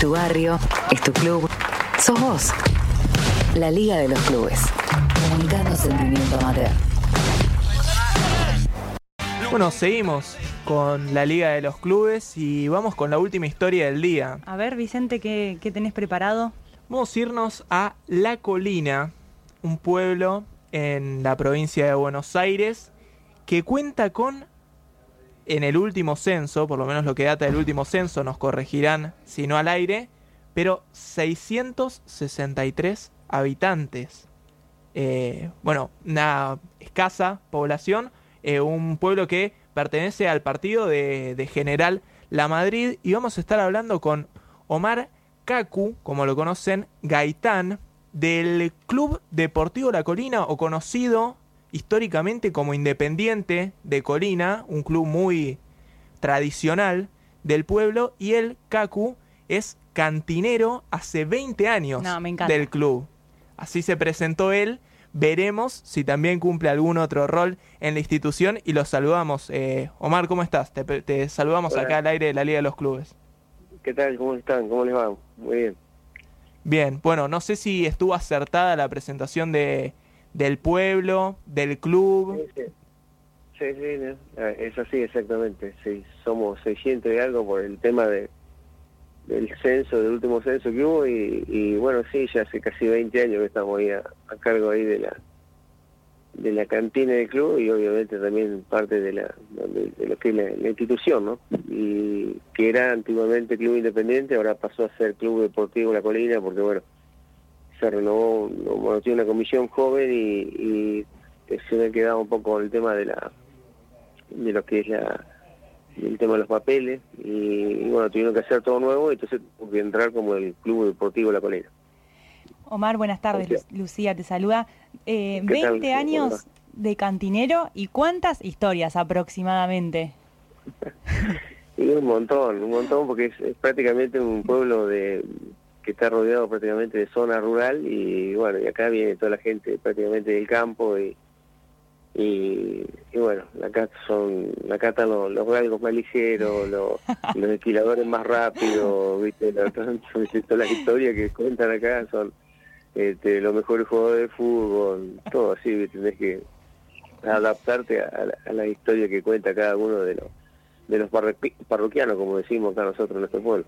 tu barrio, es tu club, sos vos. La Liga de los Clubes. Comunicando sentimiento amateur. Bueno, seguimos con la Liga de los Clubes y vamos con la última historia del día. A ver, Vicente, ¿qué, qué tenés preparado? Vamos a irnos a La Colina, un pueblo en la provincia de Buenos Aires que cuenta con, en el último censo, por lo menos lo que data del último censo, nos corregirán si no al aire, pero 663 habitantes. Eh, bueno, una escasa población, eh, un pueblo que pertenece al partido de, de General La Madrid y vamos a estar hablando con Omar Cacu, como lo conocen, Gaitán, del Club Deportivo La Colina o conocido históricamente como Independiente de Colina, un club muy tradicional del pueblo, y el Cacu es cantinero hace 20 años No, me encanta. del club. Así se presentó él. Veremos si también cumple algún otro rol en la institución y los saludamos. Eh, Omar, ¿cómo estás? Te, te saludamos Hola. acá al aire de la Liga de los Clubes. ¿Qué tal? ¿Cómo están? ¿Cómo les va? Muy bien. Bien, bueno, no sé si estuvo acertada la presentación de, del pueblo, del club. Sí, sí. Ah, es así exactamente. Sí, somos 600 y algo por el tema de del censo, del último censo que hubo y, bueno, sí, ya hace casi 20 años que estamos ahí a, cargo ahí de la de la cantina del club y obviamente también parte de la de, lo que es la institución, ¿no? Y que era antiguamente Club Independiente, ahora pasó a ser Club Deportivo La Colina porque bueno, se renovó, no, bueno, tiene una comisión joven y, y se me ha quedado un poco el tema de la de lo que es la el tema de los papeles y, y bueno, tuvieron que hacer todo nuevo, entonces tuvo que entrar como el Club Deportivo La Colina. Omar, buenas tardes. Gracias. Lucía te saluda. Eh, ¿Qué tal? 20 ¿Cómo años de cantinero y cuántas historias aproximadamente. Y un montón, un montón, porque es, es prácticamente un pueblo de que está rodeado prácticamente de zona rural y bueno, y acá viene toda la gente prácticamente del campo y y, y bueno, acá son acá están los, los galgos más ligeros, los, los esquiladores más rápidos, viste, La- viste, todas las historias que cuentan acá son este, los mejores jugadores de fútbol, todo así, viste, tenés que adaptarte a, la- a la historia que cuenta cada uno de los de los parroqui- parroquianos, como decimos acá nosotros en nuestro pueblo.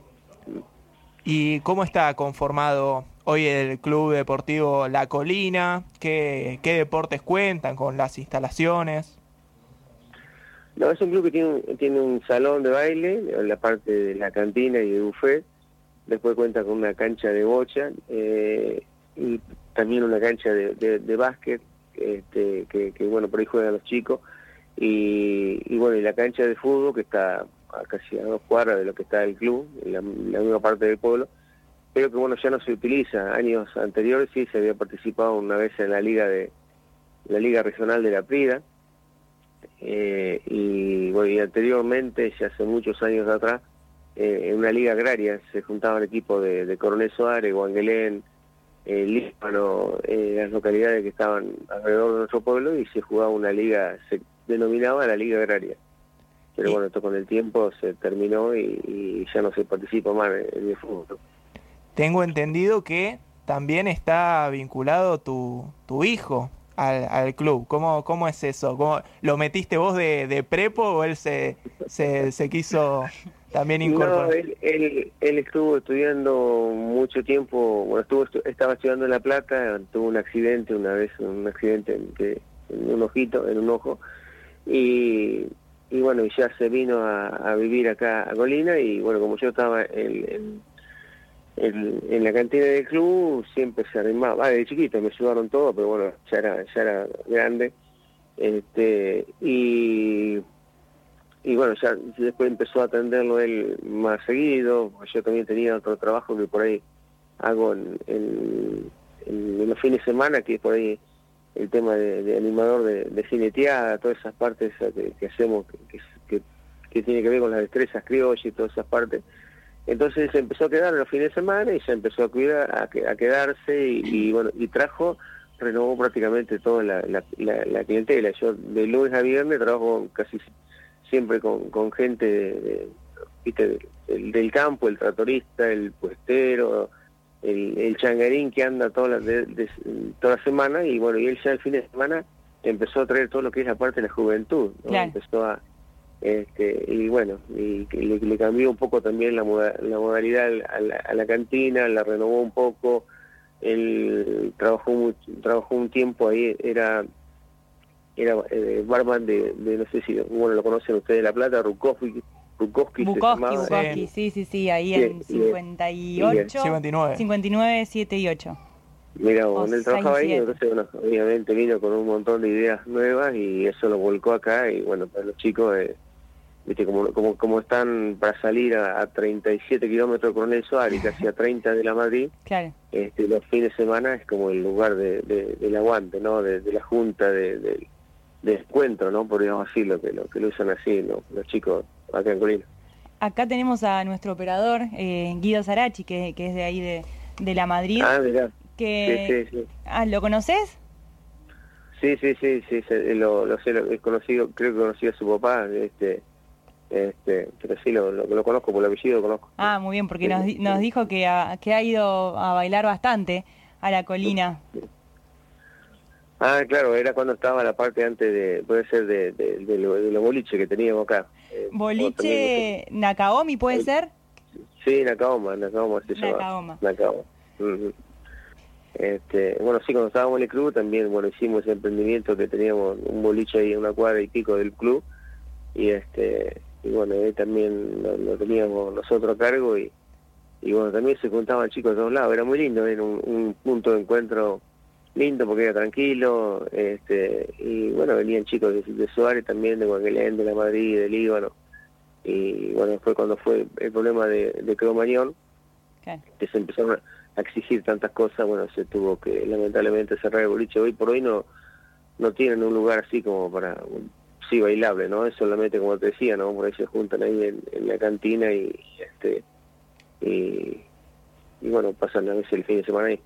¿Y cómo está conformado hoy el Club Deportivo La Colina? ¿Qué, qué deportes cuentan con las instalaciones? No, es un club que tiene tiene un salón de baile, en la parte de la cantina y de buffet, después cuenta con una cancha de bocha eh, y también una cancha de, básquet, este, que, que bueno, por ahí juegan los chicos, y, y bueno, y la cancha de fútbol que está a casi a dos cuadras de lo que está el club, en la, misma parte del pueblo, pero que bueno, ya no se utiliza. Años anteriores sí se había participado una vez en la liga de la liga regional de la Prida, eh, y anteriormente, ya hace muchos años atrás, eh, en una liga agraria se juntaban equipos de, de Coronel Suárez, Guanguelén, eh, Líbano, eh, las localidades que estaban alrededor de nuestro pueblo y se jugaba una liga, se denominaba la liga agraria. Pero bueno, esto con el tiempo se terminó y, y ya no se participa más en el fútbol. Tengo entendido que también está vinculado tu, tu hijo al, al club. ¿Cómo, ¿Cómo es eso? ¿Cómo, ¿Lo metiste vos de, de prepo o él se, se, se quiso también No, incorporar? él, él, él estuvo estudiando mucho tiempo, bueno, estuvo estu- estaba estudiando en La Plata, tuvo un accidente una vez, un accidente en, que, en un ojito, en un ojo, y, y bueno, y ya se vino a, vivir acá a Colina, y bueno, como yo estaba en, en, en- la cantina del club, siempre se arrimaba, ah, de chiquito me ayudaron todo, pero bueno, ya era, ya era grande, este, y y bueno, ya después empezó a atenderlo él más seguido, yo también tenía otro trabajo que por ahí hago en, en- en los fines de semana, que por ahí el tema de, animador de, de cine teatro, todas esas partes que, que hacemos, que, que, que tiene que ver con las destrezas criollas y todas esas partes. Entonces se empezó a quedar los fines de semana y se empezó a cuidar, a, que- a quedarse y, bueno, y trajo, renovó prácticamente toda la, la, la- la clientela. Yo de lunes a viernes trabajo casi siempre con, con gente de, de- viste, el del campo, el tratorista, el puestero, el, el changarín que anda toda la, de, de- toda la semana y bueno, y él ya el fin de semana empezó a traer todo lo que es la parte de la juventud, ¿no? Claro. empezó a este y bueno, y le, le cambió un poco también la, moda- la modalidad al- a la, a la cantina, la renovó un poco, él trabajó mucho, trabajó un tiempo ahí, era era eh, barman de, de, no sé si bueno lo conocen ustedes de La Plata, Rukowski, Bukowski, llamaba, Bukowski, sí, sí, sí, ahí Sí, en y- 58, 59. 59, 7 y 8. Mira, O bueno, él trabajaba ahí, entonces, bueno, obviamente vino con un montón de ideas nuevas y eso lo volcó acá y bueno, para los chicos, eh, viste, como, como, como están para salir a, a 37 kilómetros con el Suárez y casi a 30 de la Madrid, Claro. este, los fines de semana es como el lugar de, de- del aguante, ¿no? De, de la junta, de, de, de encuentro, ¿no? Podríamos decirlo, que lo, que lo usan así, ¿no? Los chicos acá en Colina. Acá tenemos a nuestro operador, eh, Guido Sarachi, que, que es de ahí de, de la Madrid. Ah, mirá. que, Sí, sí, sí. Ah, ¿Lo conoces? Sí, sí, sí, sí, se- lo, lo sé, lo he conocido, creo que conocí a su papá, este, este, pero sí, lo, lo, lo conozco, por el apellido lo conozco. Ah, muy bien, porque nos, nos dijo que ha, que ha ido a bailar bastante a la colina. Ah, claro, era cuando estaba la parte antes de, puede ser de, de, de, lo- de los boliches que teníamos acá. Eh, Boliche Nakaomi, ¿puede ser? Sí, Nakaoma, Nakaoma se llama. Nakaoma. Nakaoma. Ujú. Este, bueno, sí, cuando estábamos en el club también, bueno, hicimos ese emprendimiento que teníamos un boliche ahí en una cuadra y pico del club y este y bueno, ahí también lo, lo teníamos nosotros a cargo y, y bueno, también se juntaban chicos de todos lados, era muy lindo, era un, un punto de encuentro lindo porque era tranquilo, este y bueno, venían chicos de, de Suárez también, de Guaquelén, de la Madrid, de Líbano y bueno, fue cuando fue el problema de, de Cromañón, Claro. que se empezaron a exigir tantas cosas, bueno, se tuvo que lamentablemente cerrar el boliche. Hoy por hoy no no tienen un lugar así como para, sí, bailable, ¿no? Es solamente, como te decía, ¿no? Por ahí se juntan ahí en, en la cantina y, este y, y bueno, pasan a veces el fin de semana ahí.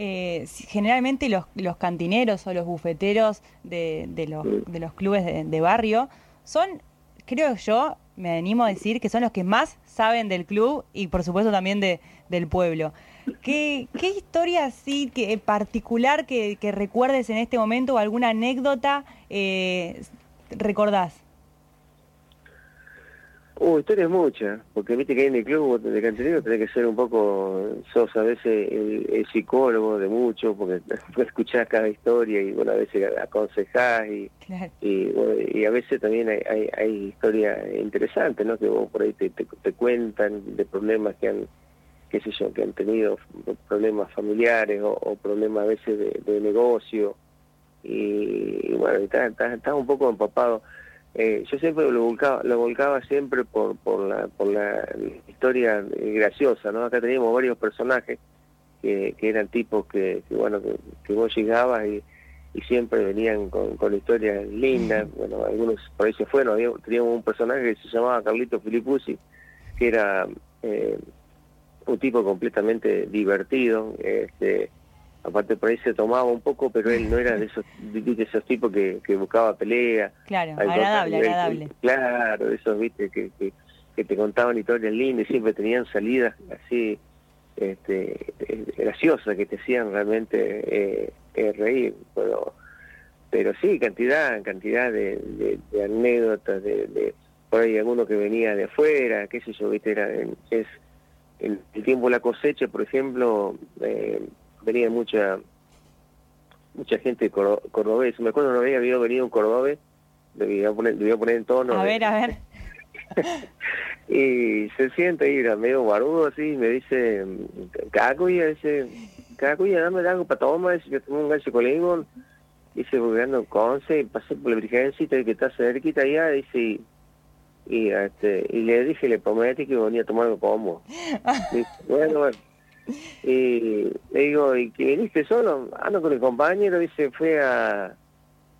Eh, generalmente los, los cantineros o los bufeteros de, de los, de los clubes de, de barrio son, creo yo, me animo a decir que son los que más saben del club y por supuesto también de, del pueblo. ¿Qué, qué historia así que, particular que, que recuerdes en este momento o alguna anécdota eh, recordás? Uh, historias muchas, porque viste que en el club de cantinero tenés que ser un poco, sos a veces el, el psicólogo de mucho, porque escuchás cada historia y bueno, a veces aconsejás y, Claro. y, bueno, y a veces también hay, hay, hay historias interesantes, ¿no? Que vos por ahí te, te, te cuentan de problemas que han, qué sé yo, que han tenido problemas familiares o, o problemas a veces de, de negocio y, y bueno, está, está, está un poco empapado. Eh, yo siempre lo volcaba, lo volcaba siempre por, por, la, por la historia graciosa, ¿no? Acá teníamos varios personajes que, que eran tipos que, que bueno, que, que vos llegabas y, y siempre venían con, con historias lindas, bueno, algunos por ahí se fueron, había, teníamos un personaje que se llamaba Carlito Filipuzzi, que era eh, un tipo completamente divertido, este, aparte por ahí se tomaba un poco, pero él no era de esos, de esos tipos que, que buscaba pelea, Claro, agradable, agradable. claro, esos, viste, que, que, que te contaban historias lindas y siempre tenían salidas así este, graciosas que te hacían realmente eh, eh, reír. Pero, pero sí, cantidad, cantidad de, de- de anécdotas, de, de por ahí alguno que venía de afuera, qué sé yo, viste, era en, es, el tiempo de la cosecha, por ejemplo, eh, venía mucha mucha gente cordo- cordobés. Me acuerdo una vez había venido un cordobés, le voy a poner, le voy a poner en tono. A ver, a ver. y se sienta ahí, era medio barudo así, y me dice, Cacuya, dice, Cacuya, dame algo para tomar, dice, yo tomo un gancho con limón, dice, porque ando Conce, y pasé por la virgencita que está cerquita allá, dice, y, y, este, y le dije, le prometí que venía a tomar algo como. Dice, bueno, bueno. Y le digo, ¿y que viniste solo? Ando con el compañero, dice, fue a,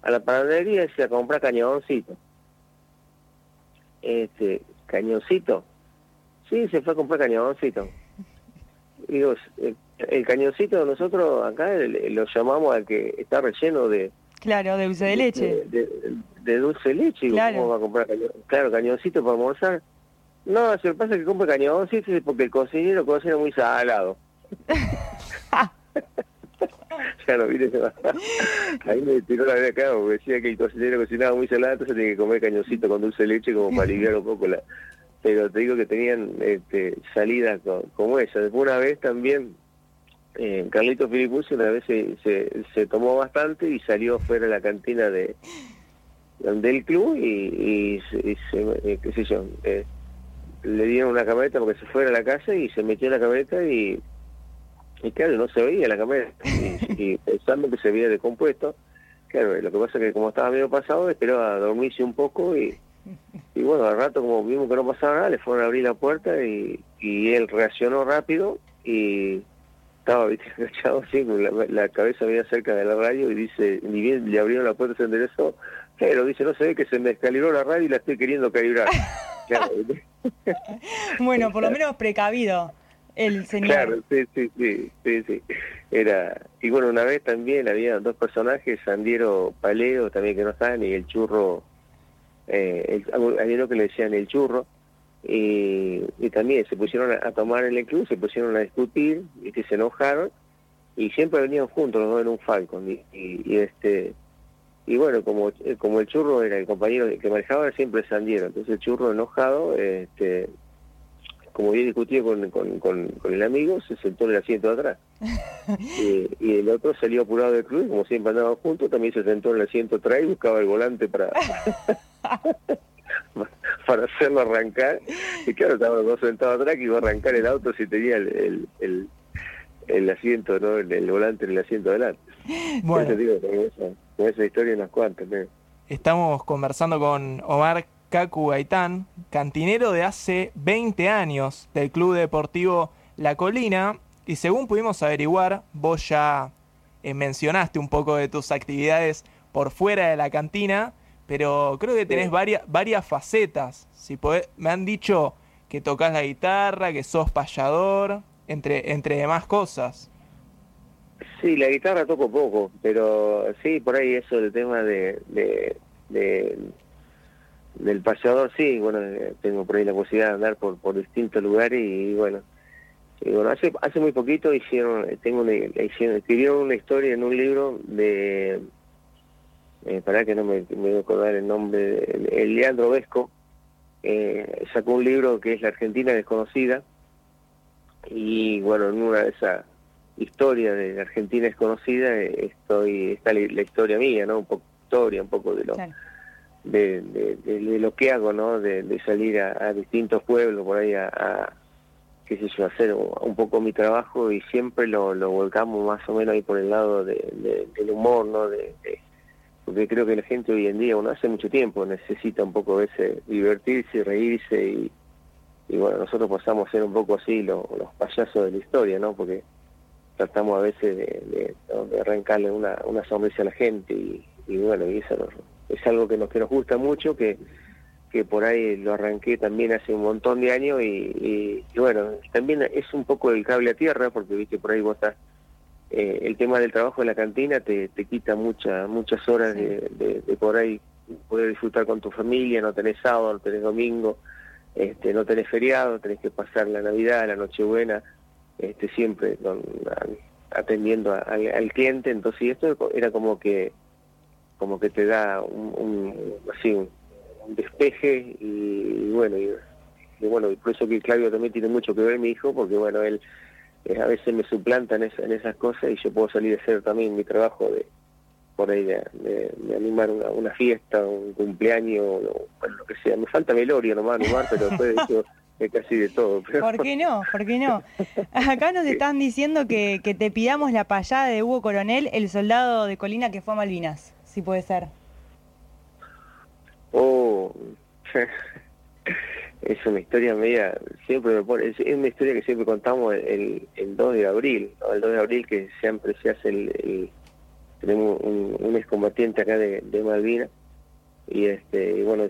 a la panadería, dice, a comprar cañoncito. Este, cañoncito. Sí, se fue a comprar cañoncito. Digo, el, el cañoncito nosotros acá lo llamamos al que está relleno de, Claro, de dulce de leche. de, de- de dulce de leche. Claro. ¿cómo va a comprar cañón? Claro, cañoncito para almorzar. No, se pasa que compra cañón, sí, sí, porque el cocinero cocina muy salado. ya no viste, ahí me tiró la de acá, porque decía que el cocinero cocinaba muy salado, entonces tenía que comer cañoncito con dulce de leche como para aliviar un poco la... Pero te digo que tenían este, salidas como esa. Después una vez también, eh, Carlito Filipuzzi una vez se, se, tomó bastante y salió fuera de la cantina de del club y, y, se, eh, qué sé yo, eh, le dieron una camioneta porque se fuera a la casa y se metió en la camioneta y, y claro, no se veía la camioneta. Y, pensando que se había descompuesto, claro, lo que pasa es que como estaba medio pasado, esperó a dormirse un poco y, y bueno, al rato como vimos que no pasaba nada, le fueron a abrir la puerta y, y él reaccionó rápido y estaba agachado así, la, la cabeza venía cerca de la radio y dice, ni bien le abrieron la puerta se enderezó, pero dice, no se ve que se me descalibró la radio y la estoy queriendo calibrar. bueno, por lo menos precavido el señor. Claro, sí, sí, sí, sí, sí. Era, y bueno, una vez también había dos personajes, Sandiero Paleo, también que no saben, y el churro, eh, había uno que le decían el churro, y, y también se pusieron a, tomar en el club, se pusieron a discutir, y que se enojaron, y siempre venían juntos los dos en un Falcon, y, y este y bueno, como, eh, como el churro era el compañero que manejaba, siempre Sandiero. Entonces el churro enojado, este, como bien discutido con, con, el amigo, se sentó en el asiento de atrás. y, el otro salió apurado del club, como siempre andaban juntos, también se sentó en el asiento atrás y buscaba el volante para... para hacerlo arrancar. Y claro, estaba los dos sentados atrás que iba a arrancar el auto si tenía el, el, el, asiento, ¿no? El, volante en el asiento adelante. Bueno. Digo, esa historia unas cuantas. Estamos conversando con Omar Cacu Gaitán, cantinero de hace 20 años del Club Deportivo La Colina, y según pudimos averiguar, vos ya eh, mencionaste un poco de tus actividades por fuera de la cantina, pero creo que tenés varias, varias facetas. Si me han dicho que tocas la guitarra, que sos payador, entre, entre demás cosas. Sí, la guitarra toco poco, pero sí, por ahí eso del tema de, de, del paseador, sí, bueno, eh, tengo por ahí la posibilidad de andar por, por distintos lugares y, bueno, bueno, hace, hace muy poquito hicieron, tengo una, hicieron, escribieron una historia en un libro de, eh, para que no me, me voy a acordar el nombre, el, Leandro Vesco, eh, sacó un libro que es La Argentina Desconocida, y bueno, en una de esas historia de Argentina desconocida, estoy está la, historia mía, ¿no? Un poco historia, un poco de lo de, de, lo que hago, ¿no? De, salir a, distintos pueblos por ahí a, qué sé yo, hacer un poco mi trabajo y siempre lo, lo volcamos más o menos ahí por el lado de, del humor, ¿no? De, porque creo que la gente hoy en día, uno hace mucho tiempo, necesita un poco ese divertirse, reírse y, y bueno, nosotros pasamos a ser un poco así los payasos de la historia, ¿no? Porque tratamos a veces de, arrancarle una, una, sonrisa a la gente y, bueno, y eso es algo que nos, que nos gusta mucho, que, que por ahí lo arranqué también hace un montón de años y, bueno, también es un poco el cable a tierra, porque viste por ahí vos estás, eh, el tema del trabajo en la cantina te, te quita mucha, muchas horas de, de, por ahí poder disfrutar con tu familia, no tenés sábado, no tenés domingo, este, no tenés feriado, tenés que pasar la Navidad, la Nochebuena, este, siempre atendiendo al, cliente, entonces y esto era como que como que te da un, así un, despeje y, bueno y, bueno y por eso que Claudio también tiene mucho que ver mi hijo porque bueno él eh, a veces me suplanta en, en, esas cosas y yo puedo salir a hacer también mi trabajo de por ahí de, animar una, una, fiesta un cumpleaños bueno, lo que sea. Me falta velorio nomás animar pero después de eso es casi de todo. ¿Por qué no? ¿Por qué no? Acá nos están diciendo que, que te pidamos la payada de Hugo Coronel, el soldado de Colina que fue a Malvinas, si puede ser. Oh, es una historia media, siempre me pone, es, una historia que siempre contamos el, el 2 de abril, el 2 de abril que siempre se hace el, tenemos un, un excombatiente acá de, de Malvinas y este bueno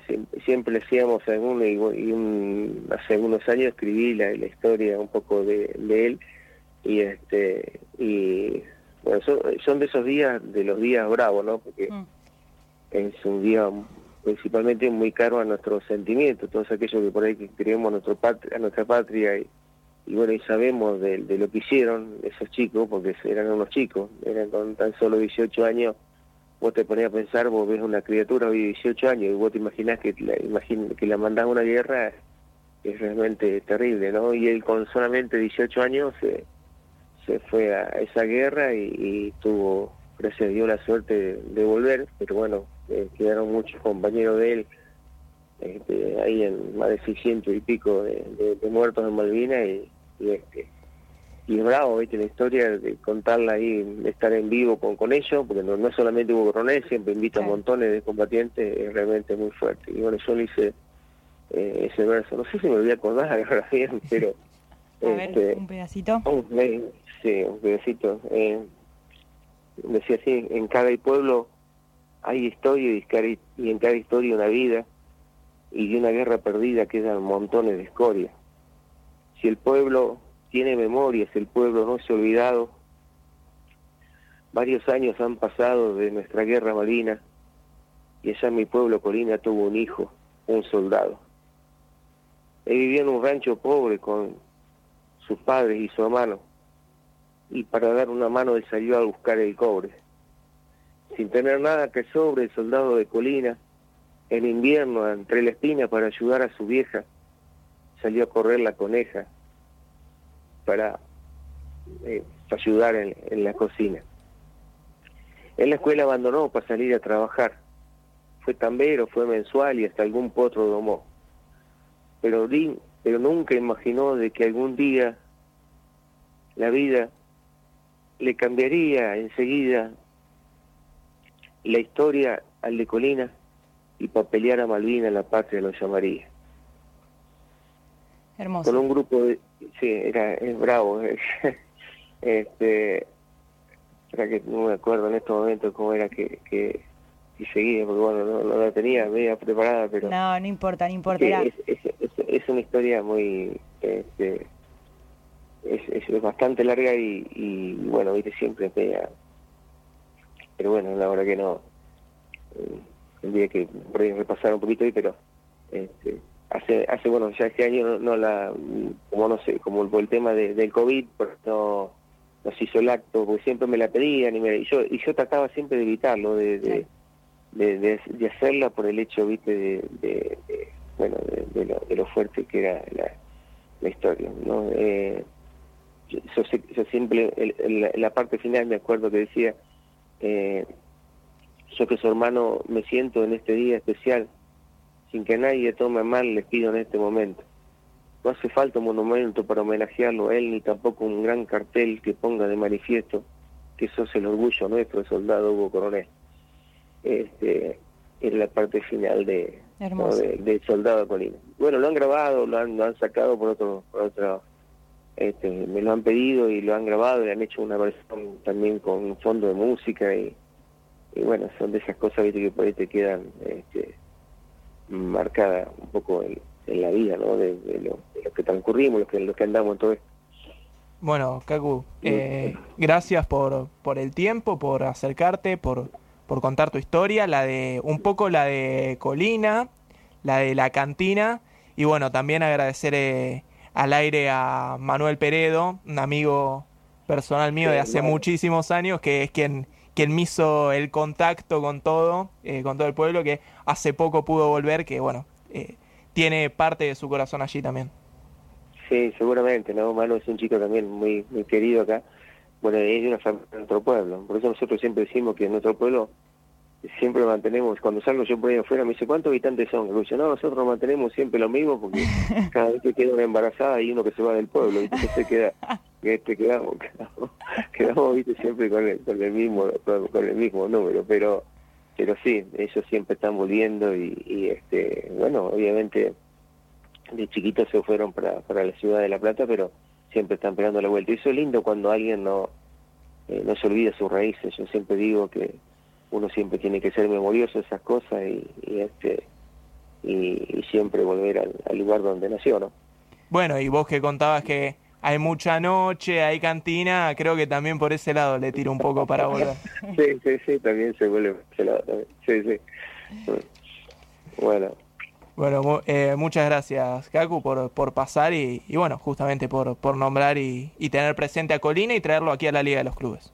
siempre, le hacíamos alguno y, y hace algunos años escribí la, la historia un poco de, él y este y bueno son, de esos días de los días bravos no porque mm. es un día principalmente muy caro a nuestros sentimientos, todos aquellos que por ahí que queremos a, nuestro a nuestra patria y, y bueno, y sabemos de, lo que hicieron esos chicos, porque eran unos chicos, eran con tan solo 18 años, vos te ponías a pensar, vos ves una criatura de 18 años y vos te imaginás que la, que la mandás a una guerra, es realmente terrible, ¿no? Y él con solamente 18 años se, se fue a esa guerra y, tuvo, gracias a Dios, la suerte de, volver, pero bueno, eh, quedaron muchos compañeros de él este, ahí en más de 600 y pico de, muertos en Malvinas y, y, este, y es bravo, ¿viste? La historia de contarla ahí, de estar en vivo con, con ellos, porque no, no solamente hubo coronel, siempre invita a montones de combatientes, es realmente muy fuerte. Y bueno, yo le hice eh, ese verso, no sé si me voy a acordar ahora bien, pero... a ver, este, un pedacito. sí, un pedacito. Eh, decía así, en cada pueblo hay historia y en cada historia una vida, y de una guerra perdida quedan montones de escoria si el pueblo tiene memoria, si el pueblo no se ha olvidado, varios años han pasado de nuestra guerra marina y allá en mi pueblo Colina tuvo un hijo, un soldado. Él vivía en un rancho pobre con sus padres y su hermano y para dar una mano él salió a buscar el cobre. Sin tener nada que sobre, el soldado de Colina, en invierno, entre la espina para ayudar a su vieja, salió a correr la coneja para eh, ayudar en, la cocina. En la escuela abandonó para salir a trabajar. Fue tambero, fue mensual y hasta algún potro domó. Pero, pero nunca imaginó de que algún día la vida le cambiaría enseguida la historia al de Colina y para pelear a Malvina la patria lo llamaría. Hermoso. Con un grupo de... Sí, era, es bravo. este, era que no me acuerdo en estos momentos cómo era que, que, seguía, porque bueno, no, la tenía media preparada, pero... No, no importa, no importa. Es, es, una historia muy... Este, es, bastante larga y, y bueno, viste, siempre media... Pero bueno, la verdad que no... Eh, tendría que repasar un poquito ahí, pero... Este, hace hace bueno ya este año no, la como no sé como el, el tema de, del covid pues no se hizo el acto porque siempre me la pedían y, me, yo y yo trataba siempre de evitarlo de de, de, hacerla por el hecho viste de, bueno de, lo, de lo fuerte que era la, la historia no eh, yo, siempre en la parte final me acuerdo que decía eh, yo que su hermano me siento en este día especial sin que nadie tome mal, les pido en este momento. No hace falta un monumento para homenajearlo a él, ni tampoco un gran cartel que ponga de manifiesto que eso es el orgullo nuestro, el soldado Hugo Coronel. Este, es la parte final de, de, Soldado Colina. Bueno, lo han grabado, lo han, lo han sacado por otro, por otro este, me lo han pedido y lo han grabado y han hecho una versión también con un fondo de música y, y bueno, son de esas cosas que por ahí te quedan este, marcada un poco en, la vida, ¿no? De, lo, que transcurrimos, lo que, lo que andamos en todo esto. Bueno, Kaku, eh, gracias por, por el tiempo, por acercarte, por, por contar tu historia, la de un poco la de Colina, la de la cantina y bueno, también agradecer eh, al aire a Manuel Peredo, un amigo personal mío de hace muchísimos años, que es quien quien me hizo el contacto con todo, eh, con todo el pueblo, que hace poco pudo volver, que bueno, eh, tiene parte de su corazón allí también. Sí, seguramente, ¿no? Manu es un chico también muy, muy querido acá. Bueno, es de una familia de nuestro pueblo. Por eso nosotros siempre decimos que en nuestro pueblo siempre mantenemos, cuando salgo yo por ahí afuera me dice, ¿cuántos habitantes son? Y yo, no, nosotros mantenemos siempre lo mismo porque cada vez que queda una embarazada hay uno que se va del pueblo, y se queda este, quedamos, quedamos, quedamos ¿viste? siempre con el, con el mismo con el mismo número pero pero sí ellos siempre están volviendo y, este bueno obviamente de chiquitos se fueron para, para la ciudad de la plata pero siempre están pegando la vuelta. Y eso es lindo cuando alguien no eh, no se olvida sus raíces. Yo siempre digo que uno siempre tiene que ser memorioso de esas cosas y, este y, siempre volver al lugar donde nació no bueno y vos que contabas que hay mucha noche, hay cantina, creo que también por ese lado le tiro un poco para volver. Sí, sí, sí, también se vuelve por ese lado también. Sí, sí. Bueno, Bueno, eh, muchas gracias, Kaku, por, por pasar y, y bueno, justamente por, por nombrar y, y tener presente a Colina y traerlo aquí a la Liga de los Clubes.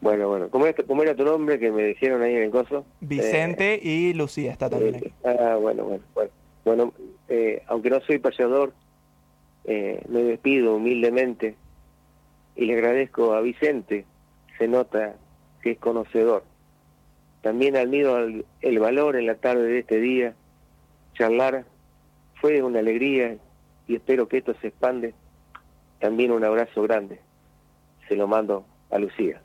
bueno, bueno. ¿Cómo era, cómo era tu nombre que me dijeron ahí en el coso? Vicente y Lucía está también Eh, aquí. ah, bueno, bueno, bueno. Bueno, eh, aunque no soy payador, eh, me despido humildemente y le agradezco a Vicente, se nota que es conocedor. También admiro al- el valor en la tarde de este día. Charlar fue una alegría y espero que esto se expande. También un abrazo grande. Se lo mando a Lucía.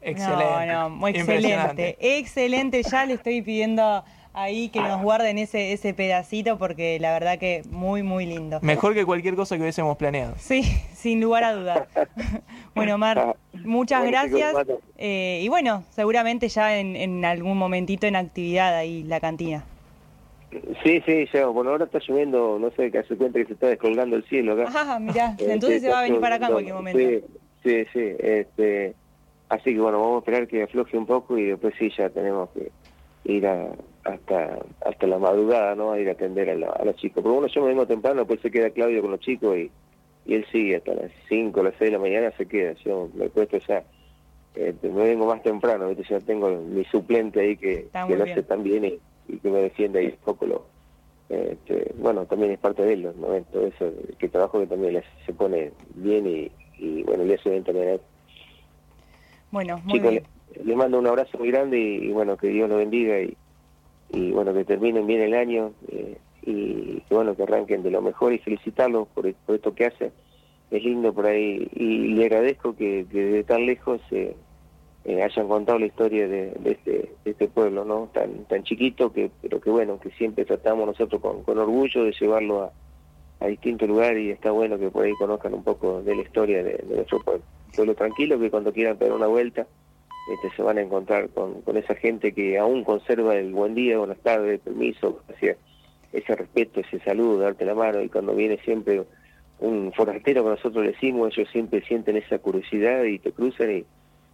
Excelente. No, no, muy Impresionante. excelente. Excelente, ya le estoy pidiendo ahí que nos guarden ese, ese pedacito porque la verdad que muy, muy lindo. Mejor que cualquier cosa que hubiésemos planeado. Sí, sin lugar a dudar. bueno, Mar, muchas Bueno, gracias. Eh, y bueno, seguramente ya en, en algún momentito en actividad ahí la cantina. Sí, sí, ya. Bueno, ahora está lloviendo, no sé, que hace cuenta que se está descolgando el cielo acá. Ah, mirá, Eh, entonces se va a venir para acá en cualquier momento. Sí, sí, sí. Este, así que bueno, vamos a esperar que afloje un poco y después sí, ya tenemos que ir a, hasta hasta la madrugada, ¿no? A ir a atender a, la- a los chicos. Pero bueno, yo me vengo temprano, después se queda Claudio con los chicos y, y él sigue hasta las 5, las 6 de la mañana, se queda. Yo me he puesto ya, este, me vengo más temprano, ¿viste? ya tengo mi suplente ahí que, que lo hace tan bien y, y que me defiende ahí un poco lo... Este, bueno, también es parte de él, ¿no? Todo eso, que trabajo que también le se pone bien y, y bueno, le hace bien también a él. Bueno, muy Chicos, bien. le- les mando un abrazo muy grande y, y bueno, que Dios los bendiga y, y bueno, que terminen bien el año eh, y que bueno, que arranquen de lo mejor y felicitarlos por, por esto que hacen. Es lindo por ahí y le agradezco que, que de tan lejos eh, eh, hayan contado la historia de, este, de este pueblo, ¿no? Tan, tan chiquito, que pero que bueno, que siempre tratamos nosotros con, con orgullo de llevarlo a, a distintos lugares y está bueno que por ahí conozcan un poco de la historia de, de nuestro pueblo. Pueblo tranquilo que cuando quieran pegar una vuelta este, se van a encontrar con, con esa gente que aún conserva el buen día, buenas tardes, permiso, ese respeto, ese saludo, darte la mano y cuando viene siempre un forastero que nosotros le decimos, ellos siempre sienten esa curiosidad y te cruzan y,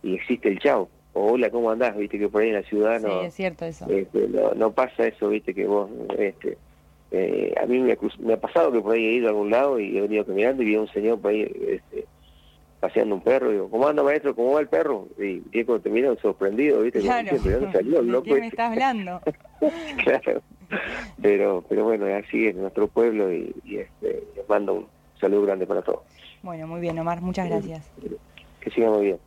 y existe el chao. O hola, ¿cómo andás? Viste que por ahí en la ciudad Sí, no, es cierto eso. este, no, no pasa eso, viste, que vos, este, eh, a mí me, ha me ha pasado que por ahí he ido a algún lado y he venido caminando y vi a un señor por ahí este, paseando un perro digo, ¿cómo anda maestro? ¿Cómo va el perro? Y Diego te mira sorprendido, viste, Claro. diciendo, ¿de dónde salió el ¿De loco quién me este?". estás hablando? claro. Pero, pero bueno, así es nuestro pueblo y, y, este, les mando un saludo grande para todos. Bueno, muy bien, Omar, muchas gracias. Que sigan muy bien.